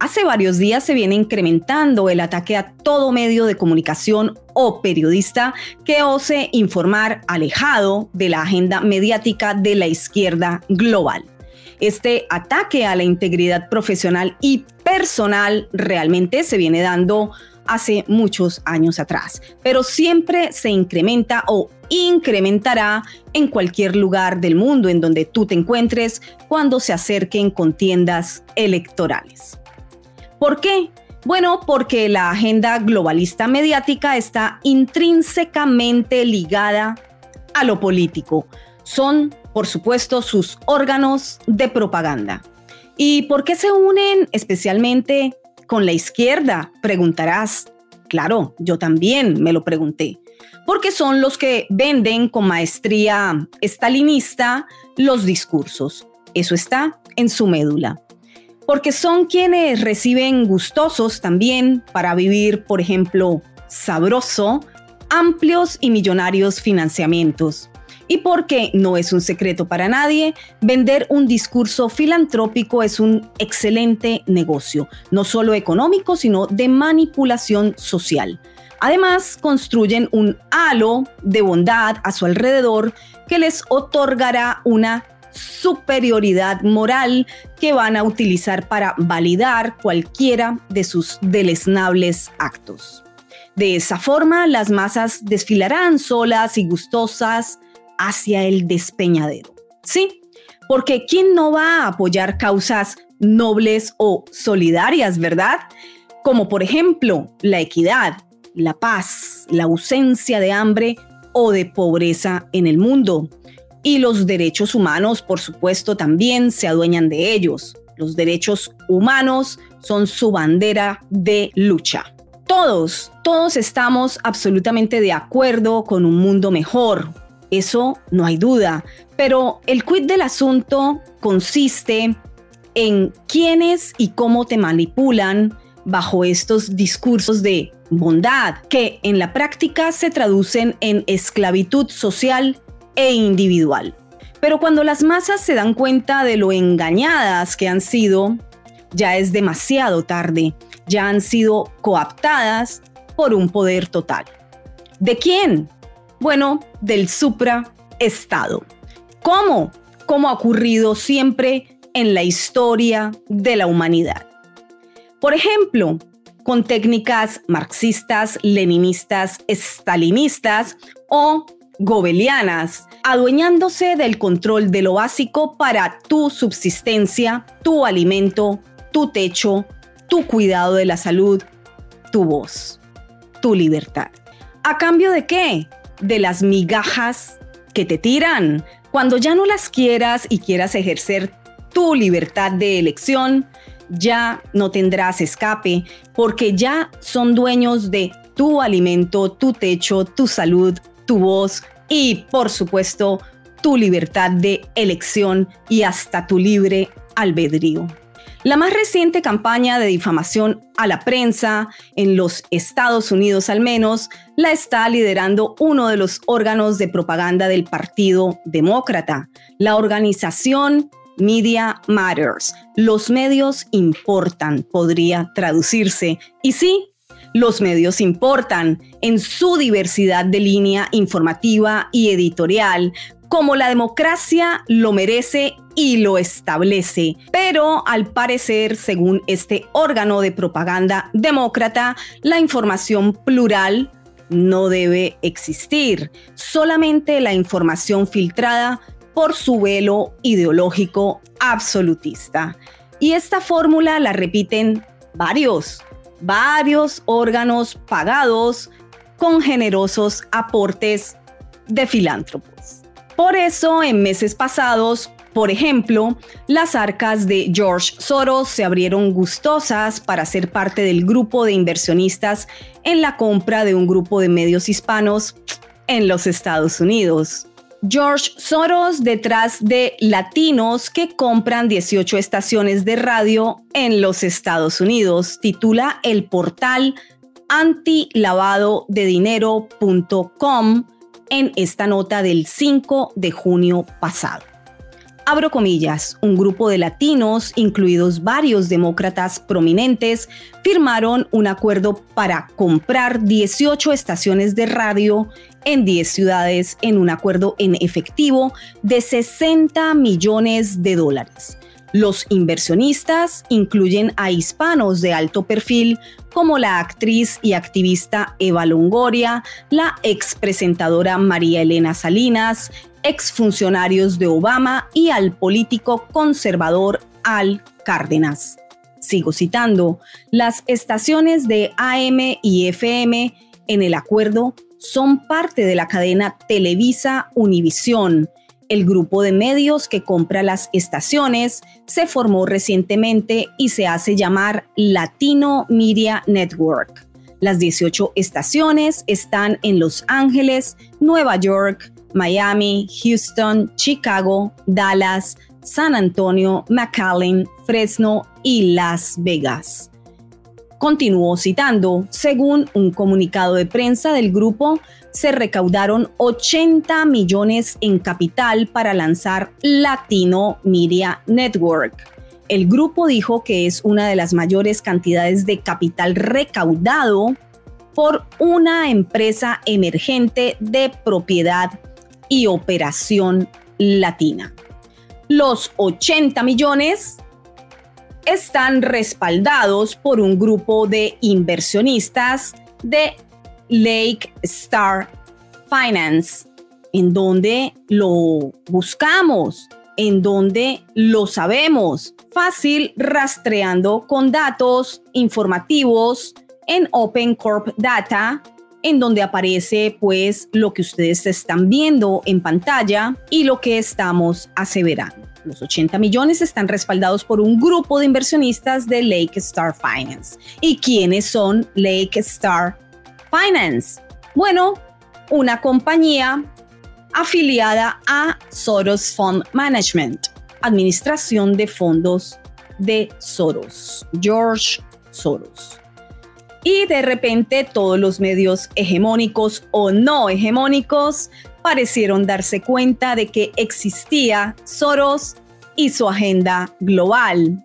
Hace varios días se viene incrementando el ataque a todo medio de comunicación o periodista que ose informar alejado de la agenda mediática de la izquierda global. Este ataque a la integridad profesional y personal realmente se viene dando hace muchos años atrás, pero siempre se incrementa o incrementará en cualquier lugar del mundo en donde tú te encuentres cuando se acerquen contiendas electorales. ¿Por qué? Bueno, porque la agenda globalista mediática está intrínsecamente ligada a lo político. Son, por supuesto, sus órganos de propaganda. ¿Y por qué se unen especialmente con la izquierda? Preguntarás. Claro, yo también me lo pregunté. Porque son los que venden con maestría estalinista los discursos. Eso está en su médula porque son quienes reciben gustosos también para vivir, por ejemplo, sabroso, amplios y millonarios financiamientos. Y porque no es un secreto para nadie, vender un discurso filantrópico es un excelente negocio, no solo económico, sino de manipulación social. Además, construyen un halo de bondad a su alrededor que les otorgará una superioridad moral que van a utilizar para validar cualquiera de sus deleznables actos. De esa forma, las masas desfilarán solas y gustosas hacia el despeñadero. Sí, porque ¿quién no va a apoyar causas nobles o solidarias, verdad? Como por ejemplo la equidad, la paz, la ausencia de hambre o de pobreza en el mundo, y los derechos humanos, por supuesto, también se adueñan de ellos. Los derechos humanos son su bandera de lucha. Todos, todos estamos absolutamente de acuerdo con un mundo mejor. Eso no hay duda. Pero el quid del asunto consiste en quiénes y cómo te manipulan bajo estos discursos de bondad, que en la práctica se traducen en esclavitud social e individual. Pero cuando las masas se dan cuenta de lo engañadas que han sido, ya es demasiado tarde, ya han sido coaptadas por un poder total. ¿De quién? Bueno, del supraestado. ¿Cómo? Como ha ocurrido siempre en la historia de la humanidad. Por ejemplo, con técnicas marxistas, leninistas, estalinistas o gobelianas, adueñándose del control de lo básico para tu subsistencia, tu alimento, tu techo, tu cuidado de la salud, tu voz, tu libertad. ¿A cambio de qué? De las migajas que te tiran. Cuando ya no las quieras y quieras ejercer tu libertad de elección, ya no tendrás escape porque ya son dueños de tu alimento, tu techo, tu salud, tu voz y, por supuesto, tu libertad de elección y hasta tu libre albedrío. La más reciente campaña de difamación a la prensa, en los Estados Unidos al menos, la está liderando uno de los órganos de propaganda del Partido Demócrata, la organización Media Matters. Los medios importan, podría traducirse. Y sí, los medios importan en su diversidad de línea informativa y editorial, como la democracia lo merece y lo establece. Pero al parecer, según este órgano de propaganda demócrata, la información plural no debe existir, solamente la información filtrada por su velo ideológico absolutista. Y esta fórmula la repiten varios varios órganos pagados con generosos aportes de filántropos. Por eso, en meses pasados, Por ejemplo, las arcas de George Soros se abrieron gustosas para ser parte del grupo de inversionistas en la compra de un grupo de medios hispanos en los Estados Unidos. George Soros detrás de latinos que compran 18 estaciones de radio en los Estados Unidos, titula el portal antilavadodedinero.com en esta nota del 5 de junio pasado abro comillas, un grupo de latinos, incluidos varios demócratas prominentes, firmaron un acuerdo para comprar 18 estaciones de radio en 10 ciudades en un acuerdo en efectivo de 60 millones de dólares. Los inversionistas incluyen a hispanos de alto perfil como la actriz y activista Eva Longoria, la expresentadora María Elena Salinas, exfuncionarios de Obama y al político conservador Al Cárdenas. Sigo citando, las estaciones de AM y FM en el acuerdo son parte de la cadena Televisa Univisión. El grupo de medios que compra las estaciones se formó recientemente y se hace llamar Latino Media Network. Las 18 estaciones están en Los Ángeles, Nueva York, Miami, Houston, Chicago, Dallas, San Antonio, McAllen, Fresno y Las Vegas. Continuó citando, según un comunicado de prensa del grupo, se recaudaron 80 millones en capital para lanzar Latino Media Network. El grupo dijo que es una de las mayores cantidades de capital recaudado por una empresa emergente de propiedad y operación latina. Los 80 millones están respaldados por un grupo de inversionistas de Lake Star Finance, en donde lo buscamos, en donde lo sabemos, fácil rastreando con datos informativos en Open Corp Data en donde aparece pues lo que ustedes están viendo en pantalla y lo que estamos aseverando. Los 80 millones están respaldados por un grupo de inversionistas de Lake Star Finance. ¿Y quiénes son Lake Star Finance? Bueno, una compañía afiliada a Soros Fund Management, administración de fondos de Soros, George Soros y de repente todos los medios hegemónicos o no hegemónicos parecieron darse cuenta de que existía Soros y su agenda global.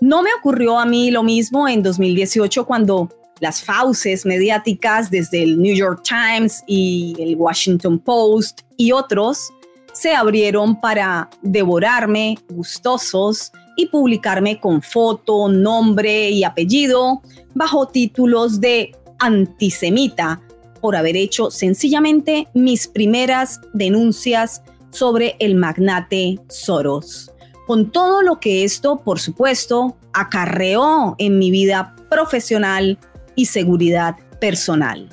No me ocurrió a mí lo mismo en 2018 cuando las fauces mediáticas desde el New York Times y el Washington Post y otros se abrieron para devorarme gustosos y publicarme con foto, nombre y apellido bajo títulos de antisemita por haber hecho sencillamente mis primeras denuncias sobre el magnate Soros. Con todo lo que esto, por supuesto, acarreó en mi vida profesional y seguridad personal.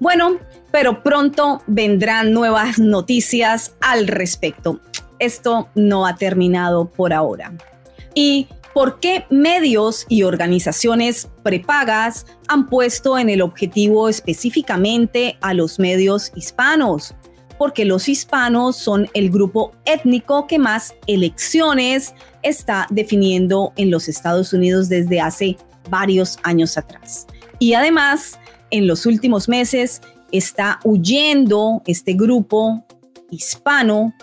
Bueno, pero pronto vendrán nuevas noticias al respecto. Esto no ha terminado por ahora y por qué medios y organizaciones prepagas han puesto en el objetivo específicamente a los medios hispanos. Porque los hispanos son el grupo étnico que más elecciones está definiendo en los Estados Unidos desde hace varios años atrás. Y además, en los últimos meses está huyendo este grupo hispano,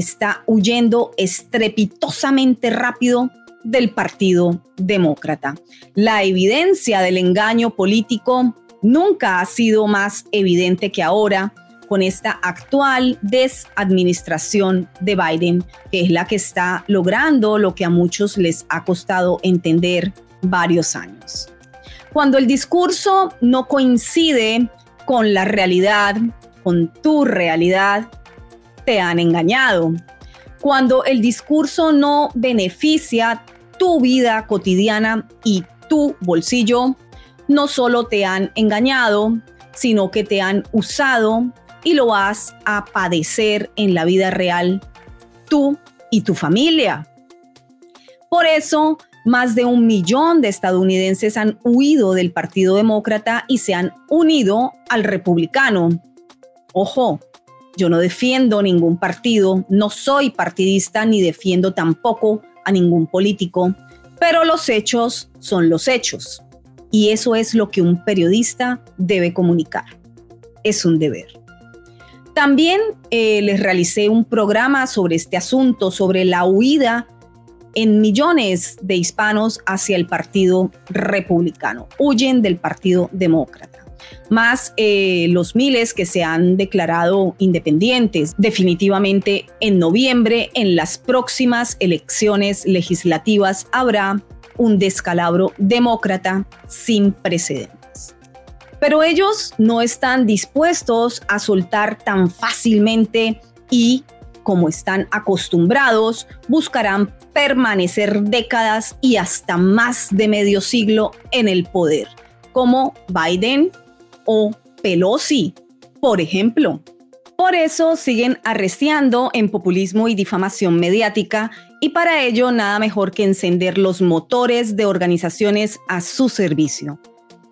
está huyendo estrepitosamente rápido del Partido Demócrata. La evidencia del engaño político nunca ha sido más evidente que ahora con esta actual desadministración de Biden, que es la que está logrando lo que a muchos les ha costado entender varios años. Cuando el discurso no coincide con la realidad, con tu realidad, te han engañado. Cuando el discurso no beneficia tu vida cotidiana y tu bolsillo, no solo te han engañado, sino que te han usado y lo vas a padecer en la vida real tú y tu familia. Por eso, más de un millón de estadounidenses han huido del Partido Demócrata y se han unido al Republicano. Ojo, yo no defiendo ningún partido, no soy partidista ni defiendo tampoco a ningún político, pero los hechos son los hechos. Y eso es lo que un periodista debe comunicar. Es un deber. También eh, les realicé un programa sobre este asunto, sobre la huida en millones de hispanos hacia el Partido Republicano. Huyen del Partido Demócrata. Más eh, los miles que se han declarado independientes. Definitivamente en noviembre, en las próximas elecciones legislativas, habrá un descalabro demócrata sin precedentes. Pero ellos no están dispuestos a soltar tan fácilmente y como están acostumbrados, buscarán permanecer décadas y hasta más de medio siglo en el poder, como Biden o Pelosi, por ejemplo. Por eso siguen arreciando en populismo y difamación mediática y para ello nada mejor que encender los motores de organizaciones a su servicio,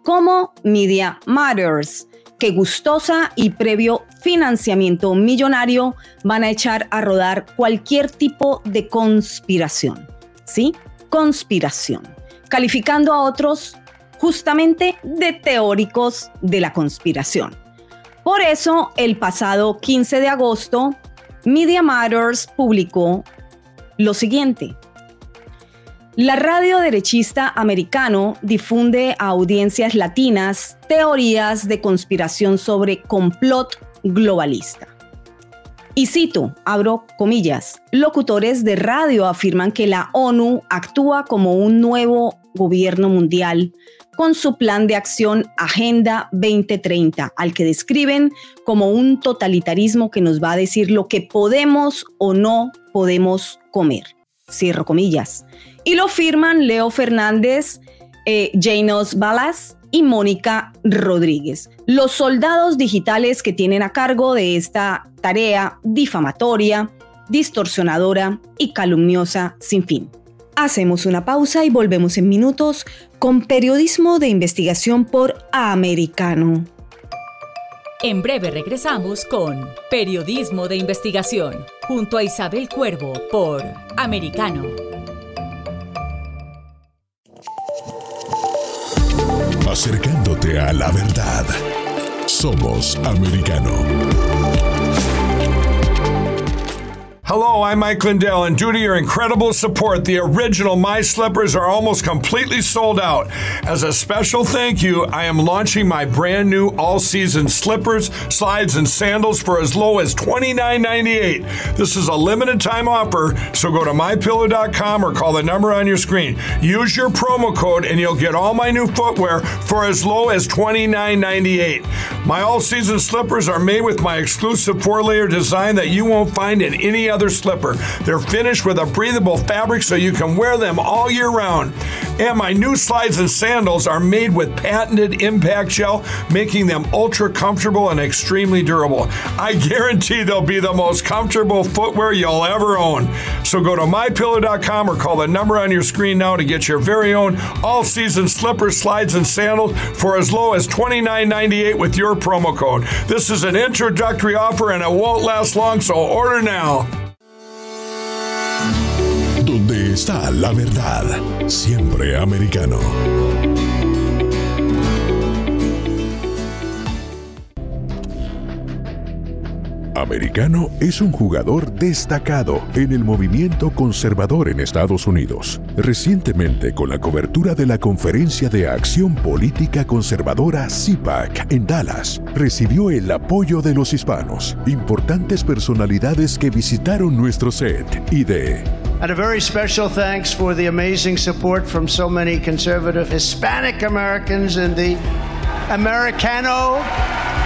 como Media Matters, que gustosa y previo financiamiento millonario van a echar a rodar cualquier tipo de conspiración. ¿Sí? Conspiración. Calificando a otros justamente de teóricos de la conspiración. Por eso, el pasado 15 de agosto, Media Matters publicó lo siguiente. La radio derechista americano difunde a audiencias latinas teorías de conspiración sobre complot globalista. Y cito, abro comillas, locutores de radio afirman que la ONU actúa como un nuevo gobierno mundial con su plan de acción Agenda 2030, al que describen como un totalitarismo que nos va a decir lo que podemos o no podemos comer. Cierro comillas y lo firman Leo Fernández, eh, Janos Balas y Mónica Rodríguez, los soldados digitales que tienen a cargo de esta tarea difamatoria, distorsionadora y calumniosa sin fin. Hacemos una pausa y volvemos en minutos con periodismo de investigación por Americano. En breve regresamos con Periodismo de Investigación junto a Isabel Cuervo por Americano. Acercándote a la verdad. Somos americano. Hello, I'm Mike Lindell, and due to your incredible support, the original My Slippers are almost completely sold out. As a special thank you, I am launching my brand new all season slippers, slides, and sandals for as low as $29.98. This is a limited time offer, so go to mypillow.com or call the number on your screen. Use your promo code, and you'll get all my new footwear for as low as $29.98. My all season slippers are made with my exclusive four layer design that you won't find in any other slipper. They're finished with a breathable fabric so you can wear them all year round. And my new slides and sandals are made with patented impact gel, making them ultra comfortable and extremely durable. I guarantee they'll be the most comfortable footwear you'll ever own. So go to mypillow.com or call the number on your screen now to get your very own all season slippers, slides, and sandals for as low as $29.98 with your promo code. This is an introductory offer and it won't last long, so order now. Está la verdad, siempre americano. Americano es un jugador destacado en el movimiento conservador en Estados Unidos. Recientemente, con la cobertura de la Conferencia de Acción Política Conservadora CIPAC en Dallas, recibió el apoyo de los hispanos, importantes personalidades que visitaron nuestro set y de And a very special thanks for the amazing support from so many conservative Hispanic Americans in the Americano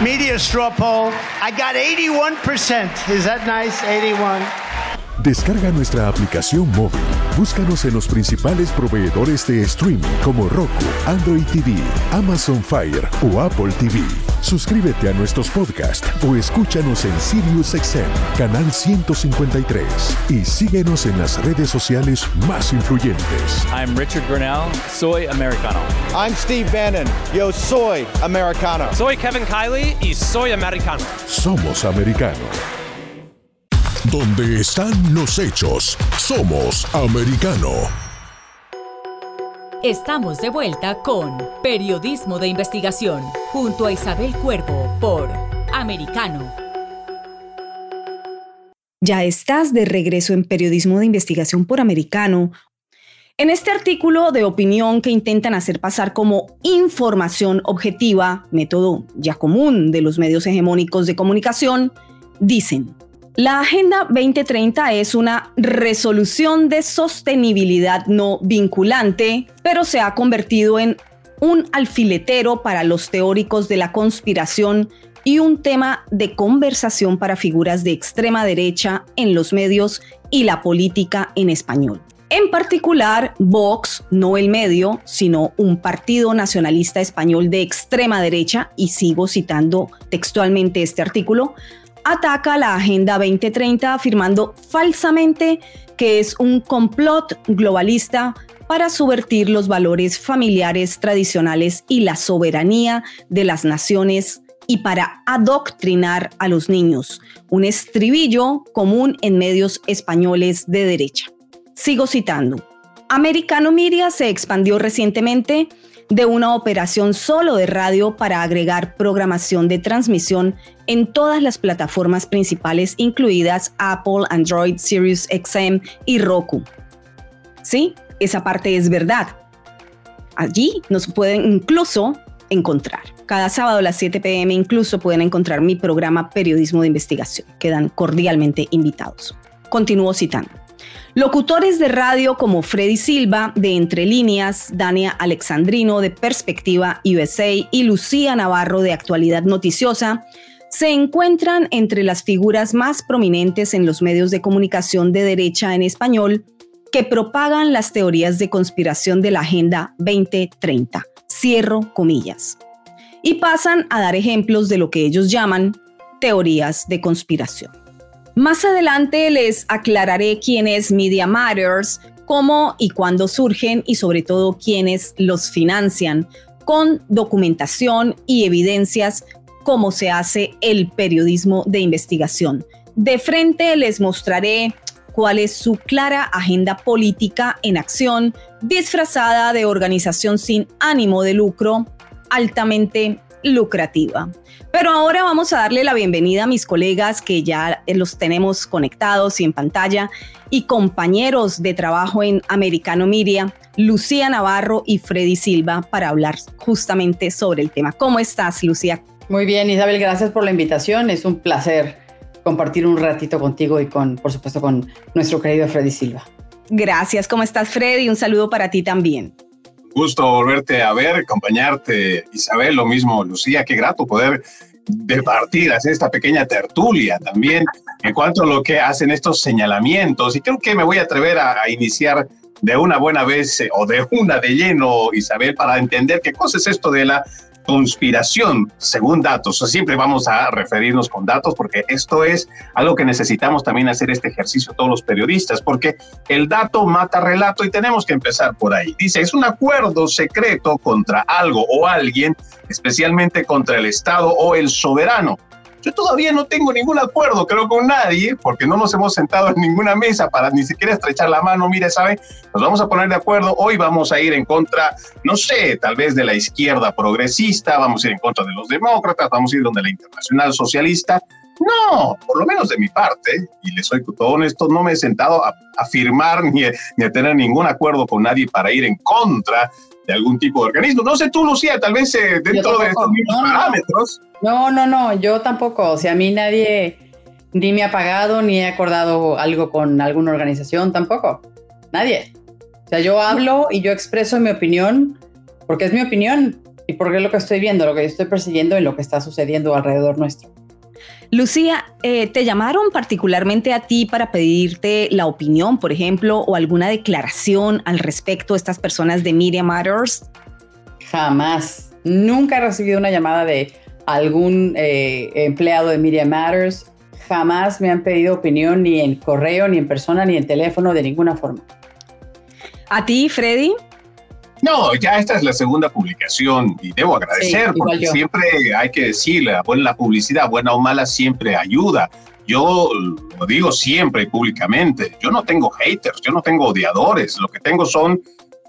media straw poll. I got 81%. Is that nice? 81. Descarga nuestra aplicación móvil. Búscanos en los principales proveedores de streaming como Roku, Android TV, Amazon Fire o Apple TV. Suscríbete a nuestros podcasts o escúchanos en SiriusXM, canal 153 y síguenos en las redes sociales más influyentes. I'm Richard Grinnell, soy americano. I'm Steve Bannon, yo soy americano. Soy Kevin Kiley y soy americano. Somos americano. Donde están los hechos, somos americano. Estamos de vuelta con Periodismo de Investigación junto a Isabel Cuervo por Americano. Ya estás de regreso en Periodismo de Investigación por Americano. En este artículo de opinión que intentan hacer pasar como información objetiva, método ya común de los medios hegemónicos de comunicación, dicen, la Agenda 2030 es una resolución de sostenibilidad no vinculante, pero se ha convertido en un alfiletero para los teóricos de la conspiración y un tema de conversación para figuras de extrema derecha en los medios y la política en español. En particular, Vox, no el medio, sino un partido nacionalista español de extrema derecha, y sigo citando textualmente este artículo, ataca la Agenda 2030 afirmando falsamente que es un complot globalista para subvertir los valores familiares tradicionales y la soberanía de las naciones y para adoctrinar a los niños, un estribillo común en medios españoles de derecha. Sigo citando. Americano Media se expandió recientemente de una operación solo de radio para agregar programación de transmisión en todas las plataformas principales incluidas Apple, Android, Sirius XM y Roku. Sí, esa parte es verdad. Allí nos pueden incluso encontrar. Cada sábado a las 7 pm incluso pueden encontrar mi programa Periodismo de Investigación. Quedan cordialmente invitados. Continúo citando. Locutores de radio como Freddy Silva de Entre Líneas, Dania Alexandrino de Perspectiva USA y Lucía Navarro de Actualidad Noticiosa se encuentran entre las figuras más prominentes en los medios de comunicación de derecha en español que propagan las teorías de conspiración de la Agenda 2030. Cierro comillas. Y pasan a dar ejemplos de lo que ellos llaman teorías de conspiración. Más adelante les aclararé quién es Media Matters, cómo y cuándo surgen y sobre todo quiénes los financian, con documentación y evidencias cómo se hace el periodismo de investigación. De frente les mostraré cuál es su clara agenda política en acción, disfrazada de organización sin ánimo de lucro, altamente lucrativa. Pero ahora vamos a darle la bienvenida a mis colegas que ya los tenemos conectados y en pantalla y compañeros de trabajo en Americano Media, Lucía Navarro y Freddy Silva, para hablar justamente sobre el tema. ¿Cómo estás, Lucía? Muy bien, Isabel, gracias por la invitación. Es un placer compartir un ratito contigo y con, por supuesto, con nuestro querido Freddy Silva. Gracias, ¿cómo estás, Freddy? Un saludo para ti también gusto volverte a ver, acompañarte, Isabel, lo mismo, Lucía, qué grato poder departir, hacer esta pequeña tertulia también en cuanto a lo que hacen estos señalamientos. Y creo que me voy a atrever a, iniciar de una buena vez eh, o de una de lleno, Isabel, para entender qué cosa es esto de la conspiración según datos. siempre vamos a referirnos con datos porque esto es algo que necesitamos también hacer este ejercicio todos los periodistas, porque el dato mata relato y tenemos que empezar por ahí. Dice, es un acuerdo secreto contra algo o alguien, especialmente contra el Estado o el soberano. Yo todavía no tengo ningún acuerdo, creo, con nadie, porque no nos hemos sentado en ninguna mesa para ni siquiera estrechar la mano. Mire, ¿sabe? Nos vamos a poner de acuerdo. Hoy vamos a ir en contra, no sé, tal vez de la izquierda progresista, vamos a ir en contra de los demócratas, vamos a ir donde la internacional socialista. No, por lo menos de mi parte, y les soy todo honesto, no me he sentado a, firmar ni, ni a tener ningún acuerdo con nadie para ir en contra de algún tipo de organismo. No sé tú, Lucía, tal vez eh, dentro de estos mismos parámetros. No, no, no, yo tampoco. O sea, a mí nadie ni me ha pagado ni he acordado algo con alguna organización tampoco. Nadie. O sea, yo hablo y yo expreso mi opinión porque es mi opinión y porque es lo que estoy viendo, lo que estoy persiguiendo y lo que está sucediendo alrededor nuestro. Lucía, eh, ¿te llamaron particularmente a ti para pedirte la opinión, por ejemplo, o alguna declaración al respecto de estas personas de Media Matters? Jamás. Nunca he recibido una llamada de algún eh, empleado de Media Matters. Jamás me han pedido opinión ni en correo, ni en persona, ni en teléfono, de ninguna forma. ¿A ti, Freddy? No, ya esta es la segunda publicación y debo agradecer porque siempre hay que decirle, la publicidad, buena o mala, siempre ayuda. Yo lo digo siempre y públicamente, yo no tengo haters, yo no tengo odiadores, lo que tengo son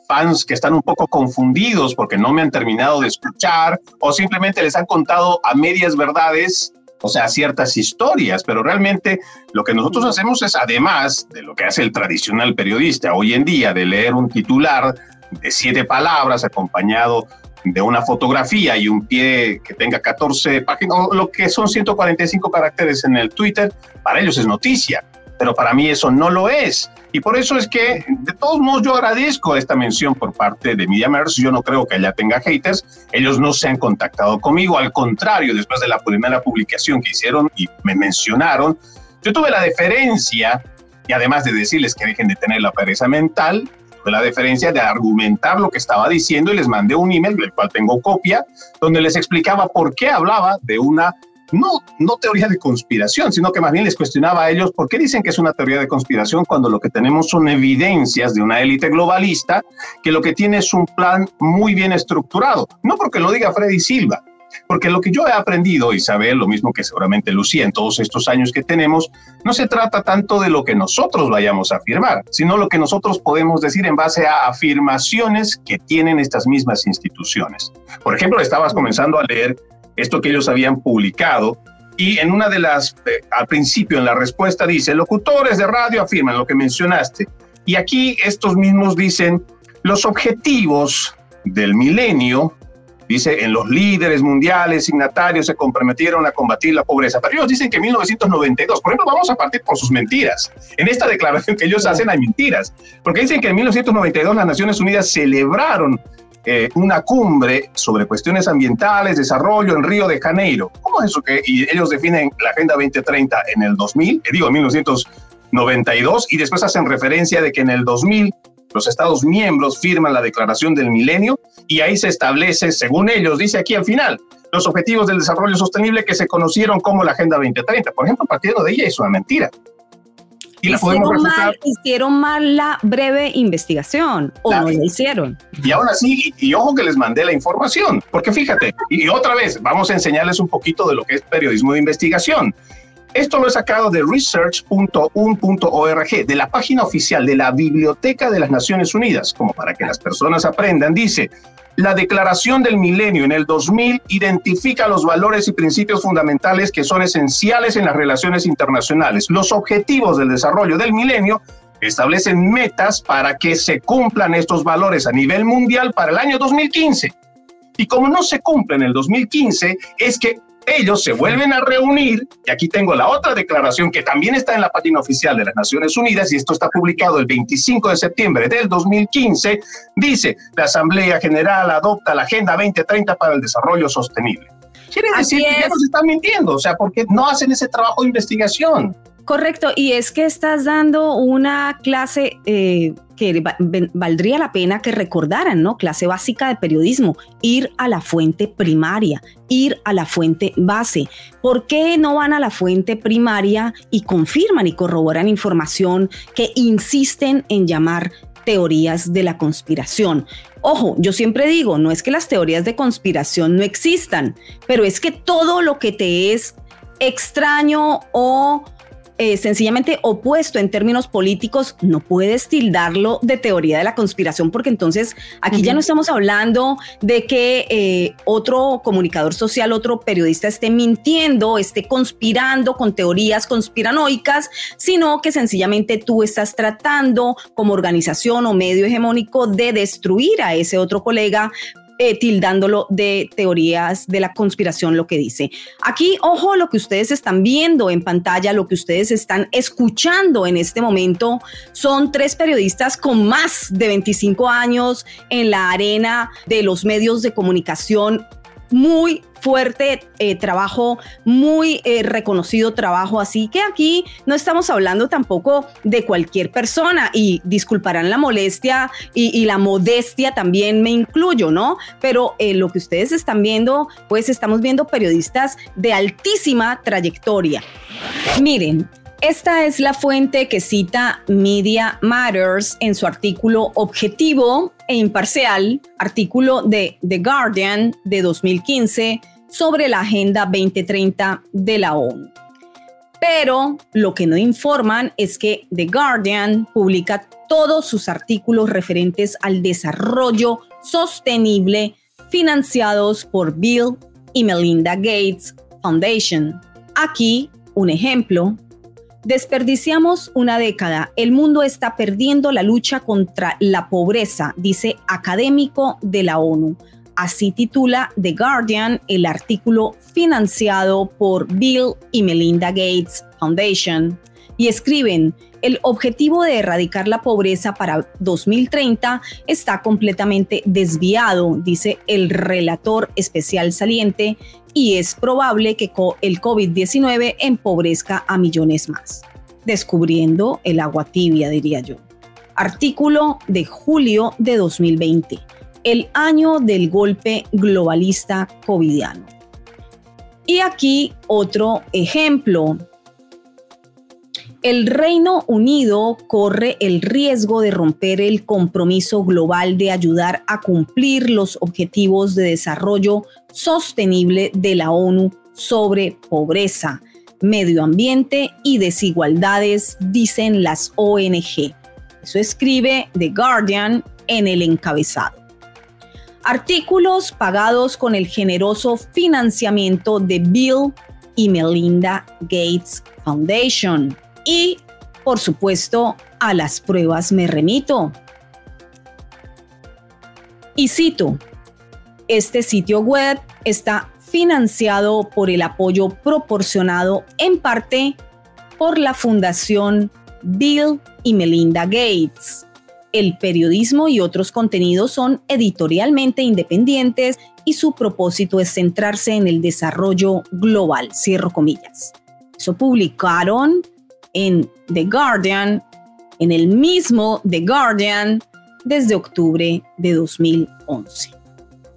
fans que están un poco confundidos porque no me han terminado de escuchar o simplemente les han contado a medias verdades, o sea, ciertas historias, pero realmente lo que nosotros hacemos es, además de lo que hace el tradicional periodista hoy en día, de leer un titular de siete palabras acompañado de una fotografía y un pie que tenga 14 páginas, lo que son 145 caracteres en el Twitter, para ellos es noticia, pero para mí eso no lo es. Y por eso es que, de todos modos, yo agradezco esta mención por parte de MediaMers. Yo no creo que ella tenga haters. Ellos no se han contactado conmigo. Al contrario, después de la primera publicación que hicieron y me mencionaron, yo tuve la deferencia, y además de decirles que dejen de tener la pereza mental, la diferencia de argumentar lo que estaba diciendo y les mandé un email, del cual tengo copia, donde les explicaba por qué hablaba de una no, no teoría de conspiración, sino que más bien les cuestionaba a ellos por qué dicen que es una teoría de conspiración cuando lo que tenemos son evidencias de una élite globalista que lo que tiene es un plan muy bien estructurado. No porque lo diga Freddy Silva, porque lo que yo he aprendido, Isabel, lo mismo que seguramente Lucía en todos estos años que tenemos, no se trata tanto de lo que nosotros vayamos a afirmar, sino lo que nosotros podemos decir en base a afirmaciones que tienen estas mismas instituciones. Por ejemplo, estabas comenzando a leer esto que ellos habían publicado y en una de las, eh, al principio en la respuesta dice, locutores de radio afirman lo que mencionaste. Y aquí estos mismos dicen, los objetivos del milenio Dice, en los líderes mundiales signatarios se comprometieron a combatir la pobreza. Pero ellos dicen que en 1992, por ejemplo, vamos a partir por sus mentiras. En esta declaración que ellos hacen hay mentiras, porque dicen que en 1992 las Naciones Unidas celebraron eh, una cumbre sobre cuestiones ambientales, desarrollo en Río de Janeiro. ¿Cómo es eso que y ellos definen la Agenda 2030 en el 2000? Eh, digo, en 1992, y después hacen referencia de que en el 2000 los Estados miembros firman la Declaración del Milenio y ahí se establece, según ellos, dice aquí al final, los objetivos del desarrollo sostenible que se conocieron como la Agenda 2030. Por ejemplo, partiendo de ella es una mentira. Y hicieron, mal, hicieron mal la breve investigación o no la hicieron. Y aún así, y, ojo que les mandé la información, porque fíjate, y otra vez, vamos a enseñarles un poquito de lo que es periodismo de investigación. Esto lo he sacado de research.un.org, de la página oficial de la Biblioteca de las Naciones Unidas, como para que las personas aprendan. Dice, la Declaración del Milenio en el 2000 identifica los valores y principios fundamentales que son esenciales en las relaciones internacionales. Los objetivos del desarrollo del milenio establecen metas para que se cumplan estos valores a nivel mundial para el año 2015. Y como no se cumple en el 2015, es que ellos se vuelven a reunir, y aquí tengo la otra declaración que también está en la página oficial de las Naciones Unidas, y esto está publicado el 25 de septiembre del 2015, dice, la Asamblea General adopta la Agenda 2030 para el Desarrollo Sostenible. Quiere decir que ya nos están mintiendo, o sea, porque no hacen ese trabajo de investigación. Correcto, y es que estás dando una clase eh, que valdría la pena que recordaran, ¿no? Clase básica de periodismo, ir a la fuente primaria, ir a la fuente base. ¿Por qué no van a la fuente primaria y confirman y corroboran información que insisten en llamar teorías de la conspiración. Ojo, yo siempre digo, no es que las teorías de conspiración no existan, pero es que todo lo que te es extraño o eh, sencillamente opuesto en términos políticos, no puedes tildarlo de teoría de la conspiración, porque entonces aquí ya no estamos hablando de que eh, otro comunicador social, otro periodista esté mintiendo, esté conspirando con teorías conspiranoicas, sino que sencillamente tú estás tratando como organización o medio hegemónico de destruir a ese otro colega eh, tildándolo de teorías de la conspiración, lo que dice. Aquí, ojo, lo que ustedes están viendo en pantalla, lo que ustedes están escuchando en este momento, son tres periodistas con más de 25 años en la arena de los medios de comunicación muy fuerte eh, trabajo, muy eh, reconocido trabajo, así que aquí no estamos hablando tampoco de cualquier persona y disculparán la molestia y, la modestia también me incluyo, ¿no? Pero eh, lo que ustedes están viendo, pues estamos viendo periodistas de altísima trayectoria. Miren, esta es la fuente que cita Media Matters en su artículo objetivo e imparcial, artículo de The Guardian de 2015 sobre la Agenda 2030 de la ONU. Pero lo que no informan es que The Guardian publica todos sus artículos referentes al desarrollo sostenible financiados por Bill y Melinda Gates Foundation. Aquí un ejemplo Desperdiciamos una década. El mundo está perdiendo la lucha contra la pobreza, dice académico de la ONU. Así titula The Guardian el artículo financiado por Bill y Melinda Gates Foundation. Y escriben, el objetivo de erradicar la pobreza para 2030 está completamente desviado, dice el relator especial saliente, y es probable que el COVID-19 empobrezca a millones más. Descubriendo el agua tibia, diría yo. Artículo de julio de 2020, el año del golpe globalista covidiano. Y aquí otro ejemplo el Reino Unido corre el riesgo de romper el compromiso global de ayudar a cumplir los objetivos de desarrollo sostenible de la ONU sobre pobreza, medio ambiente y desigualdades, dicen las ONG. Eso escribe The Guardian en el encabezado. Artículos pagados con el generoso financiamiento de Bill y Melinda Gates Foundation y, por supuesto, a las pruebas me remito. Y cito, este sitio web está financiado por el apoyo proporcionado en parte por la Fundación Bill y Melinda Gates. El periodismo y otros contenidos son editorialmente independientes y su propósito es centrarse en el desarrollo global, cierro comillas. Eso publicaron en The Guardian, en el mismo The Guardian, desde octubre de 2011.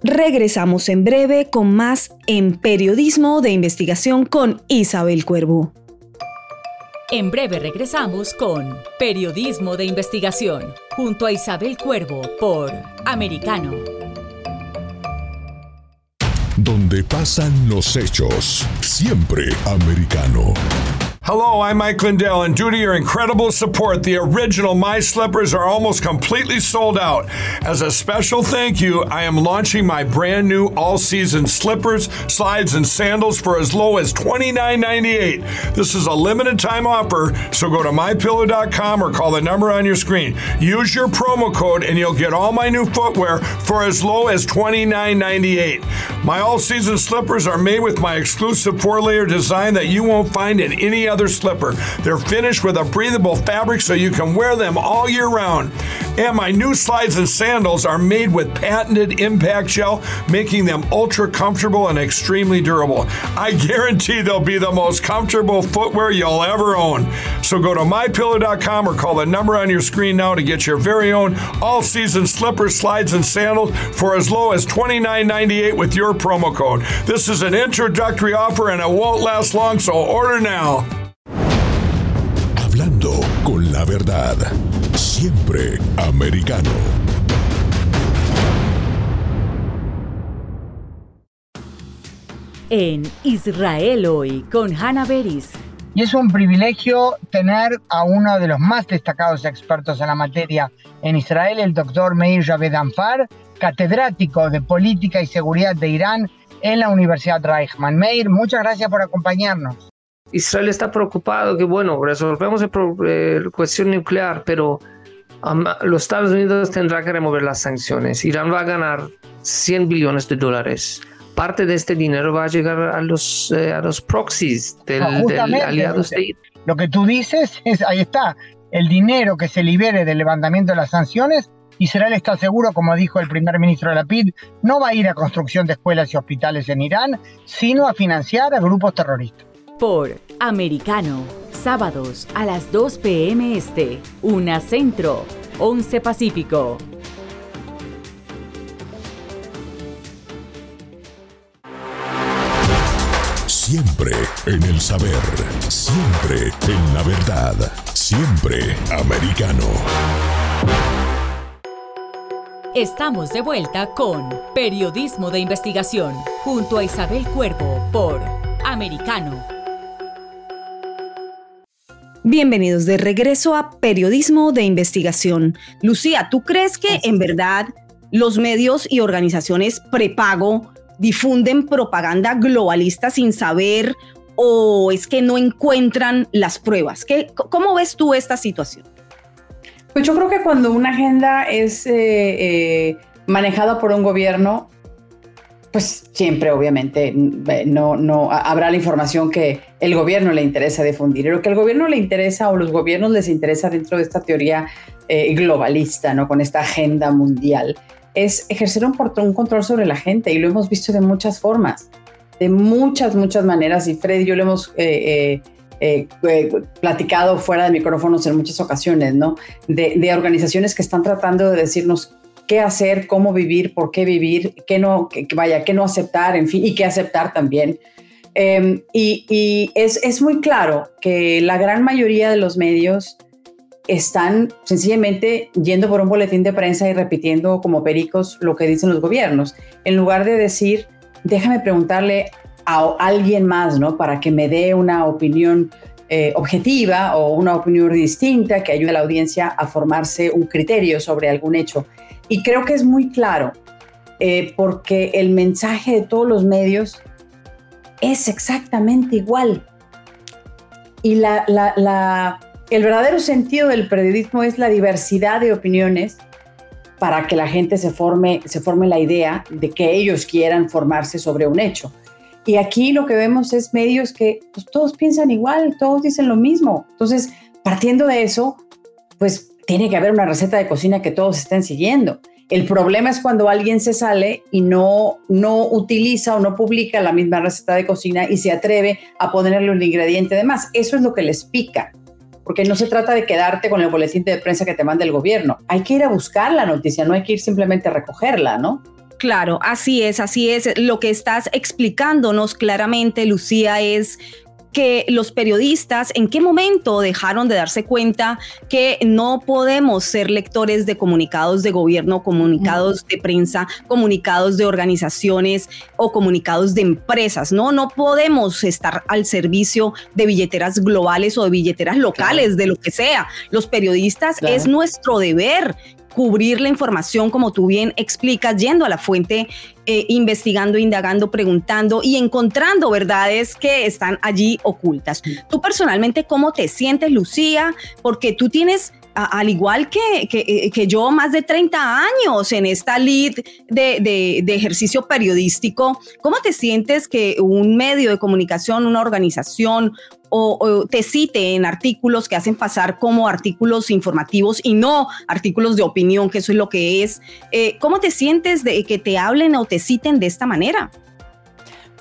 Regresamos en breve con más en Periodismo de Investigación con Isabel Cuervo. En breve regresamos con Periodismo de Investigación junto a Isabel Cuervo por Americano. Donde pasan los hechos, siempre americano. Hello, I'm Mike Lindell, and due to your incredible support, the original My Slippers are almost completely sold out. As a special thank you, I am launching my brand new all season slippers, slides, and sandals for as low as $29.98. This is a limited time offer, so go to mypillow.com or call the number on your screen. Use your promo code, and you'll get all my new footwear for as low as $29.98. My all season slippers are made with my exclusive four layer design that you won't find in any other slipper. They're finished with a breathable fabric so you can wear them all year round. And my new slides and sandals are made with patented impact gel, making them ultra comfortable and extremely durable. I guarantee they'll be the most comfortable footwear you'll ever own. So go to mypillow.com or call the number on your screen now to get your very own all season slippers, slides, and sandals for as low as $29.98 with your promo code. This is an introductory offer and it won't last long, so order now. Verdad. Siempre americano. En Israel hoy con Hannah Beris. Y es un privilegio tener a uno de los más destacados expertos en la materia en Israel, el doctor Meir Javed Anfar, catedrático de Política y Seguridad de Irán en la Universidad Reichman. Meir, muchas gracias por acompañarnos. Israel está preocupado que, bueno, resolvemos la cuestión nuclear, pero los Estados Unidos tendrán que remover las sanciones. Irán va a ganar 100 billones de dólares. Parte de este dinero va a llegar a los, eh, a los proxies del, aliado de Lo que tú dices es, ahí está, el dinero que se libere del levantamiento de las sanciones Israel está seguro, como dijo el primer ministro de la PID, no va a ir a construcción de escuelas y hospitales en Irán, sino a financiar a grupos terroristas. Por Americano, sábados a las 2 p.m. Este, 1 Centro, 11 Pacífico. Siempre en el saber, siempre en la verdad, siempre americano. Estamos de vuelta con Periodismo de Investigación, junto a Isabel Cuervo por Americano. Bienvenidos de regreso a Periodismo de Investigación. Lucía, ¿tú crees que en verdad los medios y organizaciones prepago difunden propaganda globalista sin saber o es que no encuentran las pruebas? ¿Qué, ¿Cómo ves tú esta situación? Pues yo creo que cuando una agenda es eh, eh, manejada por un gobierno, pues siempre obviamente no, no habrá la información que el gobierno le interesa difundir. Y lo que el gobierno le interesa o los gobiernos les interesa dentro de esta teoría eh, globalista, ¿no? con esta agenda mundial, es ejercer un, control sobre la gente y lo hemos visto de muchas formas, de muchas, muchas maneras y Fred yo lo hemos eh, eh, platicado fuera de micrófonos en muchas ocasiones, ¿no? De, organizaciones que están tratando de decirnos qué hacer, cómo vivir, por qué vivir, qué no, que, vaya, qué no aceptar, en fin, y qué aceptar también. Em, y, y es, es, muy claro que la gran mayoría de los medios están sencillamente yendo por un boletín de prensa y repitiendo como pericos lo que dicen los gobiernos, en lugar de decir, déjame preguntarle a alguien más, ¿no? Para que me dé una opinión eh, objetiva o una opinión distinta que ayude a la audiencia a formarse un criterio sobre algún hecho. Y creo que es muy claro, eh, porque el mensaje de todos los medios es exactamente igual. Y la, el verdadero sentido del periodismo es la diversidad de opiniones para que la gente se forme, se forme la idea de que ellos quieran formarse sobre un hecho. Y aquí lo que vemos es medios que pues, todos piensan igual, todos dicen lo mismo. Entonces, partiendo de eso, pues tiene que haber una receta de cocina que todos estén siguiendo. El problema es cuando alguien se sale y no, no utiliza o no publica la misma receta de cocina y se atreve a ponerle un ingrediente de más. Eso es lo que les pica porque no se trata de quedarte con el boletín de prensa que te manda el gobierno. Hay que ir a buscar la noticia, no hay que ir simplemente a recogerla, ¿no? Claro, así es, así es. Lo que estás explicándonos claramente, Lucía, es que los periodistas en qué momento dejaron de darse cuenta que no podemos ser lectores de comunicados de gobierno, comunicados de prensa, comunicados de organizaciones o comunicados de empresas, ¿no? No podemos estar al servicio de billeteras globales o de billeteras locales, de lo que sea. Los periodistas es nuestro deber cubrir la información, como tú bien explicas, yendo a la fuente, eh, investigando, indagando, preguntando y encontrando verdades que están allí ocultas. Tú personalmente, ¿cómo te sientes, Lucía? Porque tú tienes al igual que, eh, que, yo, más de 30 años en esta lead de, de, ejercicio periodístico, ¿cómo te sientes que un medio de comunicación, una organización, o, te cite en artículos que hacen pasar como artículos informativos y no artículos de opinión, que eso es lo que es. Eh, ¿Cómo te sientes de que te hablen o te citen de esta manera?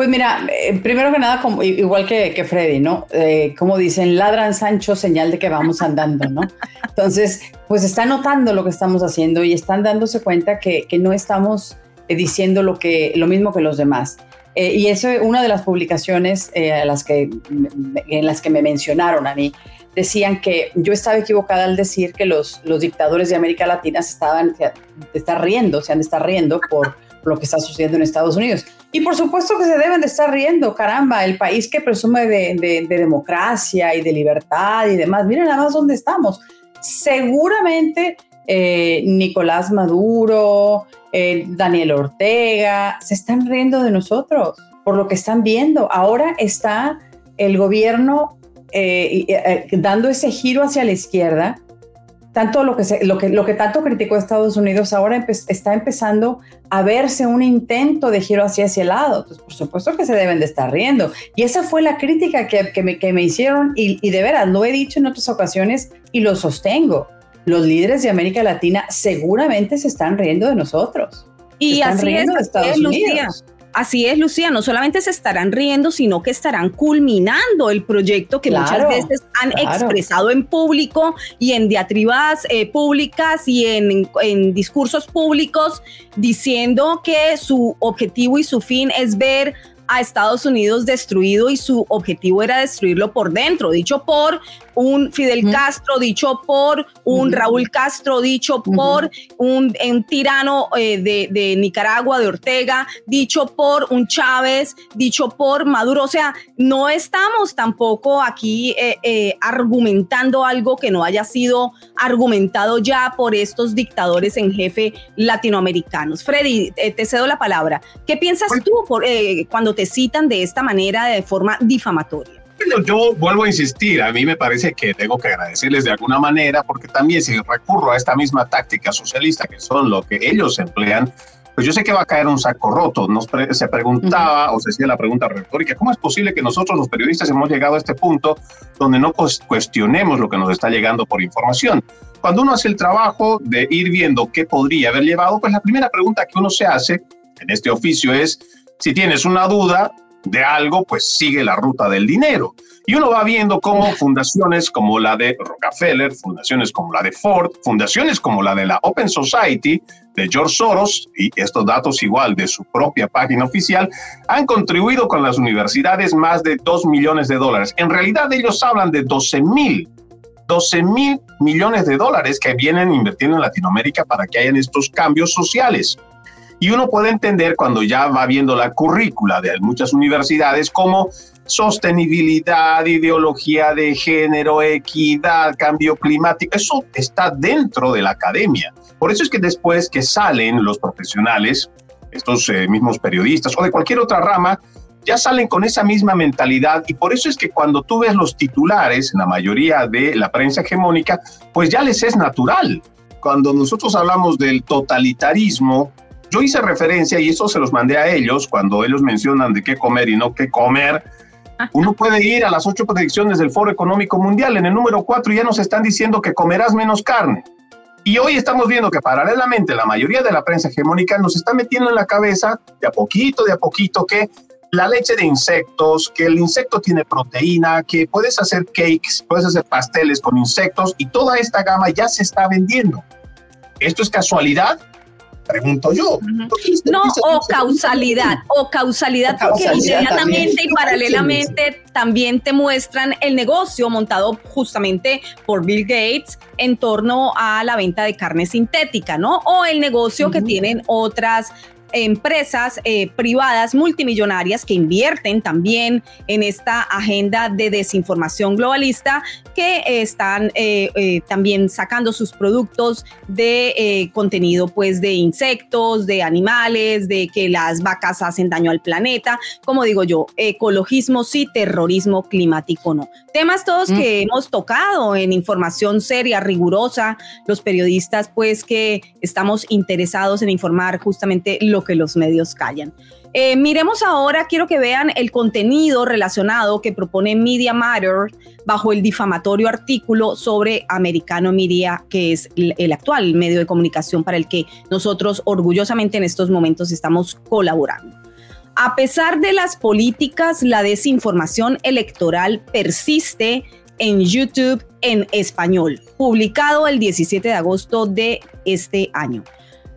Pues mira, eh, primero que nada, como, igual que, que Freddy, ¿no? Eh, como dicen, ladran Sancho, señal de que vamos andando, ¿no? Entonces, pues están notando lo que estamos haciendo y están dándose cuenta que, que no estamos diciendo lo, que, lo mismo que los demás. Eh, y eso, una de las publicaciones eh, las que, en las que me mencionaron a mí, decían que yo estaba equivocada al decir que los, los dictadores de América Latina se estaban se, riendo, se han de estar riendo por lo que está sucediendo en Estados Unidos. Y por supuesto que se deben de estar riendo, caramba, el país que presume de, democracia y de libertad y demás. Miren nada más dónde estamos. Seguramente eh, Nicolás Maduro, eh, Daniel Ortega, se están riendo de nosotros por lo que están viendo. Ahora está el gobierno eh, dando ese giro hacia la izquierda. Tanto lo que, lo, que, lo que tanto criticó Estados Unidos ahora está empezando a verse un intento de giro hacia ese lado. Entonces, por supuesto que se deben de estar riendo. Y esa fue la crítica que, me, que me, hicieron y, y de veras lo he dicho en otras ocasiones y lo sostengo los líderes de América Latina seguramente se están riendo de nosotros. Y así es, Estados Unidos. Así es, Lucía, no solamente se estarán riendo, sino que estarán culminando el proyecto que muchas veces han expresado en público y en diatribas eh, públicas y en, en discursos públicos, diciendo que su objetivo y su fin es ver a Estados Unidos destruido y su objetivo era destruirlo por dentro, dicho por un Fidel Castro, dicho por un Raúl Castro, dicho por un, tirano eh, de, Nicaragua, de Ortega, dicho por un Chávez, dicho por Maduro. O sea, no estamos tampoco aquí eh, eh, argumentando algo que no haya sido argumentado ya por estos dictadores en jefe latinoamericanos. Freddy, te cedo la palabra. ¿Qué piensas tú por, cuando te citan de esta manera, de forma difamatoria? yo vuelvo a insistir, a mí me parece que tengo que agradecerles de alguna manera, porque también si recurro a esta misma táctica socialista, que son lo que ellos emplean, pues yo sé que va a caer un saco roto. Nos se preguntaba, o se hacía la pregunta retórica, ¿cómo es posible que nosotros los periodistas hemos llegado a este punto donde no cuestionemos lo que nos está llegando por información? Cuando uno hace el trabajo de ir viendo qué podría haber llevado, pues la primera pregunta que uno se hace en este oficio es, si tienes una duda, de algo, pues sigue la ruta del dinero. Y uno va viendo cómo fundaciones como la de Rockefeller, fundaciones como la de Ford, fundaciones como la de la Open Society, de George Soros, y estos datos igual de su propia página oficial, han contribuido con las universidades más de 2 millones de dólares. En realidad ellos hablan de 12 mil 12 mil millones de dólares que vienen invirtiendo en Latinoamérica para que hayan estos cambios sociales. Y uno puede entender cuando ya va viendo la currícula de muchas universidades como sostenibilidad, ideología de género, equidad, cambio climático, eso está dentro de la academia. Por eso es que después que salen los profesionales, estos eh, mismos periodistas o de cualquier otra rama, ya salen con esa misma mentalidad y por eso es que cuando tú ves los titulares en la mayoría de la prensa hegemónica, pues ya les es natural. Cuando nosotros hablamos del totalitarismo, yo hice referencia, y eso se los mandé a ellos, cuando ellos mencionan de qué comer y no qué comer. Uno puede ir a las ocho predicciones del Foro Económico Mundial. En el número cuatro ya nos están diciendo que comerás menos carne. Y hoy estamos viendo que paralelamente la mayoría de la prensa hegemónica nos está metiendo en la cabeza, de a poquito, de a poquito, que la leche de insectos, que el insecto tiene proteína, que puedes hacer cakes, puedes hacer pasteles con insectos y toda esta gama ya se está vendiendo. ¿Esto es casualidad? Pregunto yo. No, o causalidad, o causalidad, porque inmediatamente y paralelamente también te muestran el negocio montado justamente por Bill Gates en torno a la venta de carne sintética, ¿no? O el negocio que tienen otras empresas eh, privadas multimillonarias que invierten también en esta agenda de desinformación globalista que están eh, eh, también sacando sus productos de contenido pues de insectos, de animales, de que las vacas hacen daño al planeta, como digo yo, ecologismo sí, terrorismo climático no. Temas todos mm. que hemos tocado en información seria, rigurosa, los periodistas pues que estamos interesados en informar justamente lo que los medios callan. Eh, miremos ahora, quiero que vean el contenido relacionado que propone Media Matter bajo el difamatorio artículo sobre Americano Media, que es el actual medio de comunicación para el que nosotros orgullosamente en estos momentos estamos colaborando. A pesar de las políticas, la desinformación electoral persiste en YouTube en español, publicado el 17 de agosto de este año.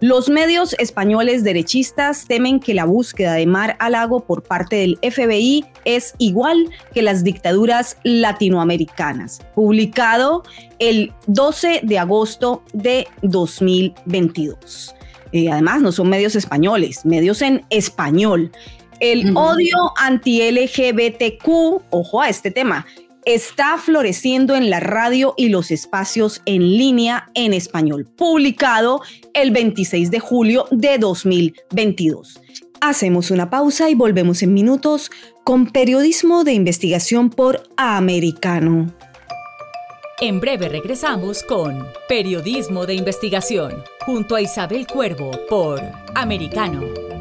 Los medios españoles derechistas temen que la búsqueda de Mar a Lago por parte del FBI es igual que las dictaduras latinoamericanas, publicado el 12 de agosto de 2022. Eh, además, no son medios españoles, medios en español. El odio anti-LGBTQ, ojo a este tema, está floreciendo en la radio y los espacios en línea en español, publicado el 26 de julio de 2022. Hacemos una pausa y volvemos en minutos con periodismo de investigación por Americano. En breve regresamos con Periodismo de Investigación junto a Isabel Cuervo por Americano.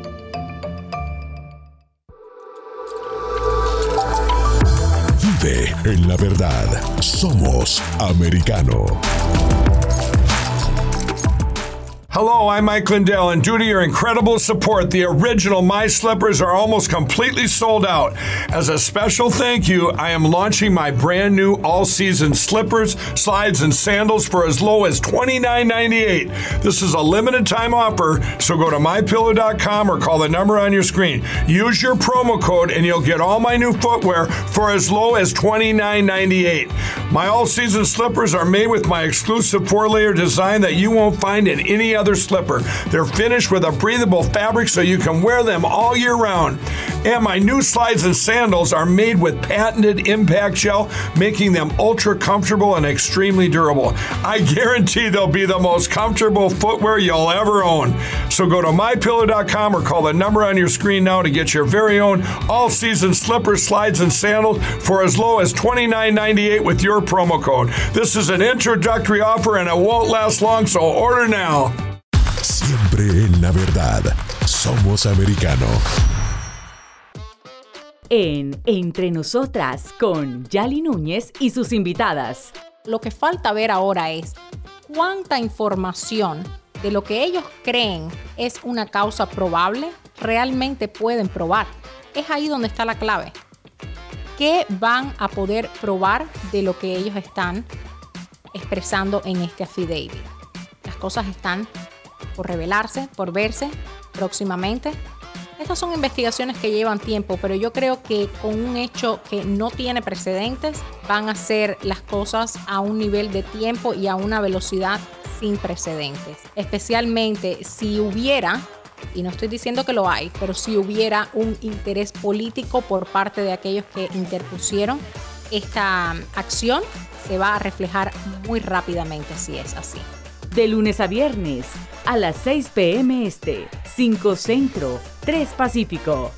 En la verdad. Somos americano. Hello, I'm Mike Lindell, and due to your incredible support, the original My Slippers are almost completely sold out. As a special thank you, I am launching my brand new all season slippers, slides, and sandals for as low as $29.98. This is a limited time offer, so go to mypillow.com or call the number on your screen. Use your promo code, and you'll get all my new footwear for as low as $29.98. My all season slippers are made with my exclusive four layer design that you won't find in any other slipper. They're finished with a breathable fabric so you can wear them all year round. And my new slides and sandals are made with patented impact gel, making them ultra comfortable and extremely durable. I guarantee they'll be the most comfortable footwear you'll ever own. So go to mypillow.com or call the number on your screen now to get your very own all season slippers, slides, and sandals for as low as $29.98 with your promo code. This is an introductory offer and it won't last long, so order now. Siempre en la verdad. Somos americano. En Entre Nosotras con Yali Núñez y sus invitadas. Lo que falta ver ahora es cuánta información de lo que ellos creen es una causa probable realmente pueden probar. Es ahí donde está la clave. ¿Qué van a poder probar de lo que ellos están expresando en este affidavit? Las cosas están por revelarse, por verse próximamente. Estas son investigaciones que llevan tiempo, pero yo creo que con un hecho que no tiene precedentes van a hacer las cosas a un nivel de tiempo y a una velocidad sin precedentes. Especialmente si hubiera, y no estoy diciendo que lo hay, pero si hubiera un interés político por parte de aquellos que interpusieron esta acción, se va a reflejar muy rápidamente si es así. De lunes a viernes a las 6 p.m. Este, 5 Centro, 3 Pacífico.